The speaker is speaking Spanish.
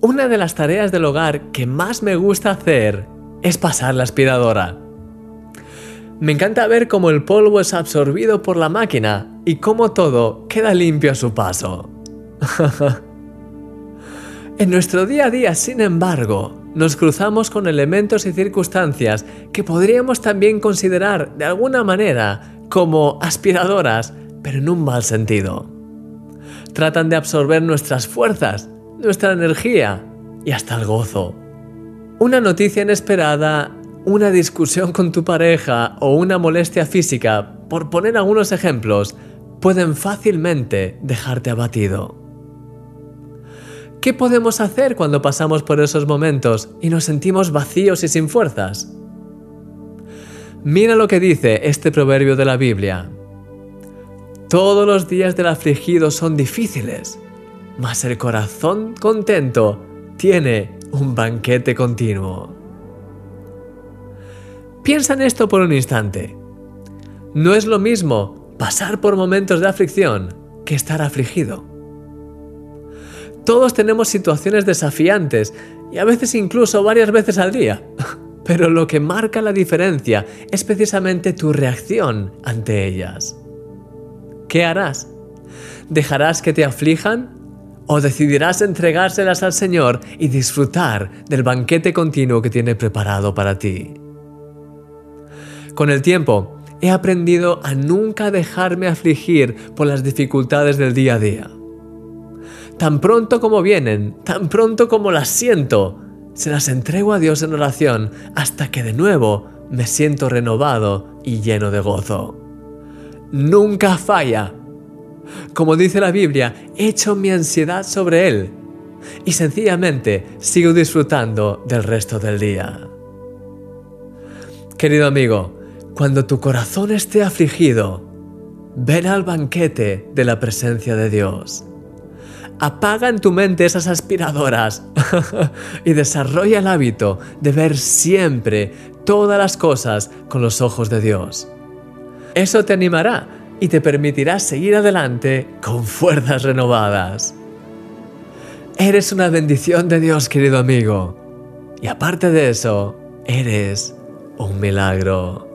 Una de las tareas del hogar que más me gusta hacer es pasar la aspiradora. Me encanta ver cómo el polvo es absorbido por la máquina y cómo todo queda limpio a su paso. en nuestro día a día, sin embargo, nos cruzamos con elementos y circunstancias que podríamos también considerar de alguna manera como aspiradoras, pero en un mal sentido. Tratan de absorber nuestras fuerzas, nuestra energía y hasta el gozo. Una noticia inesperada una discusión con tu pareja o una molestia física, por poner algunos ejemplos, pueden fácilmente dejarte abatido. ¿Qué podemos hacer cuando pasamos por esos momentos y nos sentimos vacíos y sin fuerzas? Mira lo que dice este proverbio de la Biblia. Todos los días del afligido son difíciles, mas el corazón contento tiene un banquete continuo. Piensa en esto por un instante. No es lo mismo pasar por momentos de aflicción que estar afligido. Todos tenemos situaciones desafiantes y a veces incluso varias veces al día. Pero lo que marca la diferencia es precisamente tu reacción ante ellas. ¿Qué harás? ¿Dejarás que te aflijan? ¿O decidirás entregárselas al Señor y disfrutar del banquete continuo que tiene preparado para ti? Con el tiempo, he aprendido a nunca dejarme afligir por las dificultades del día a día. Tan pronto como vienen, tan pronto como las siento, se las entrego a Dios en oración hasta que de nuevo me siento renovado y lleno de gozo. Nunca falla. Como dice la Biblia, echo mi ansiedad sobre Él y sencillamente sigo disfrutando del resto del día. Querido amigo, cuando tu corazón esté afligido, ven al banquete de la presencia de Dios. Apaga en tu mente esas aspiradoras y desarrolla el hábito de ver siempre todas las cosas con los ojos de Dios. Eso te animará y te permitirá seguir adelante con fuerzas renovadas. Eres una bendición de Dios, querido amigo. Y aparte de eso, eres un milagro.